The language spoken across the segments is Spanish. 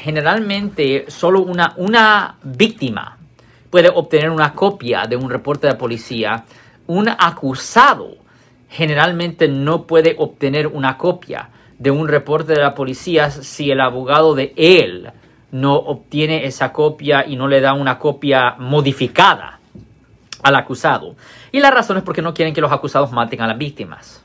generalmente solo una, víctima puede obtener una copia de un reporte de policía. Un acusado generalmente no puede obtener una copia de un reporte de la policía si el abogado de él no obtiene esa copia y no le da una copia modificada al acusado. Y la razón es porque no quieren que los acusados maten a las víctimas.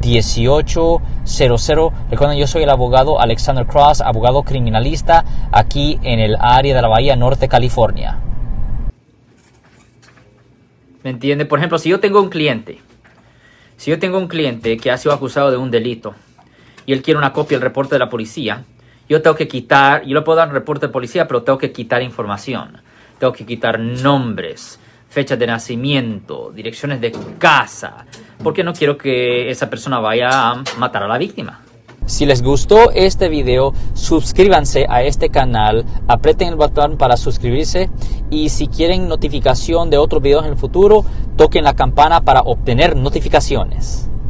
1-800-530-1800. Recuerden, yo soy el abogado Alexander Cross, abogado criminalista aquí en el área de la Bahía Norte, California. ¿Me entiende? Por ejemplo, si yo tengo un cliente, si yo tengo un cliente que ha sido acusado de un delito y él quiere una copia del reporte de la policía, yo tengo que quitar, yo le puedo dar un reporte de policía, pero tengo que quitar información. Tengo que quitar nombres, fechas de nacimiento, direcciones de casa, porque no quiero que esa persona vaya a matar a la víctima. Si les gustó este video, suscríbanse a este canal, aprieten el botón para suscribirse y si quieren notificación de otros videos en el futuro, toquen la campana para obtener notificaciones.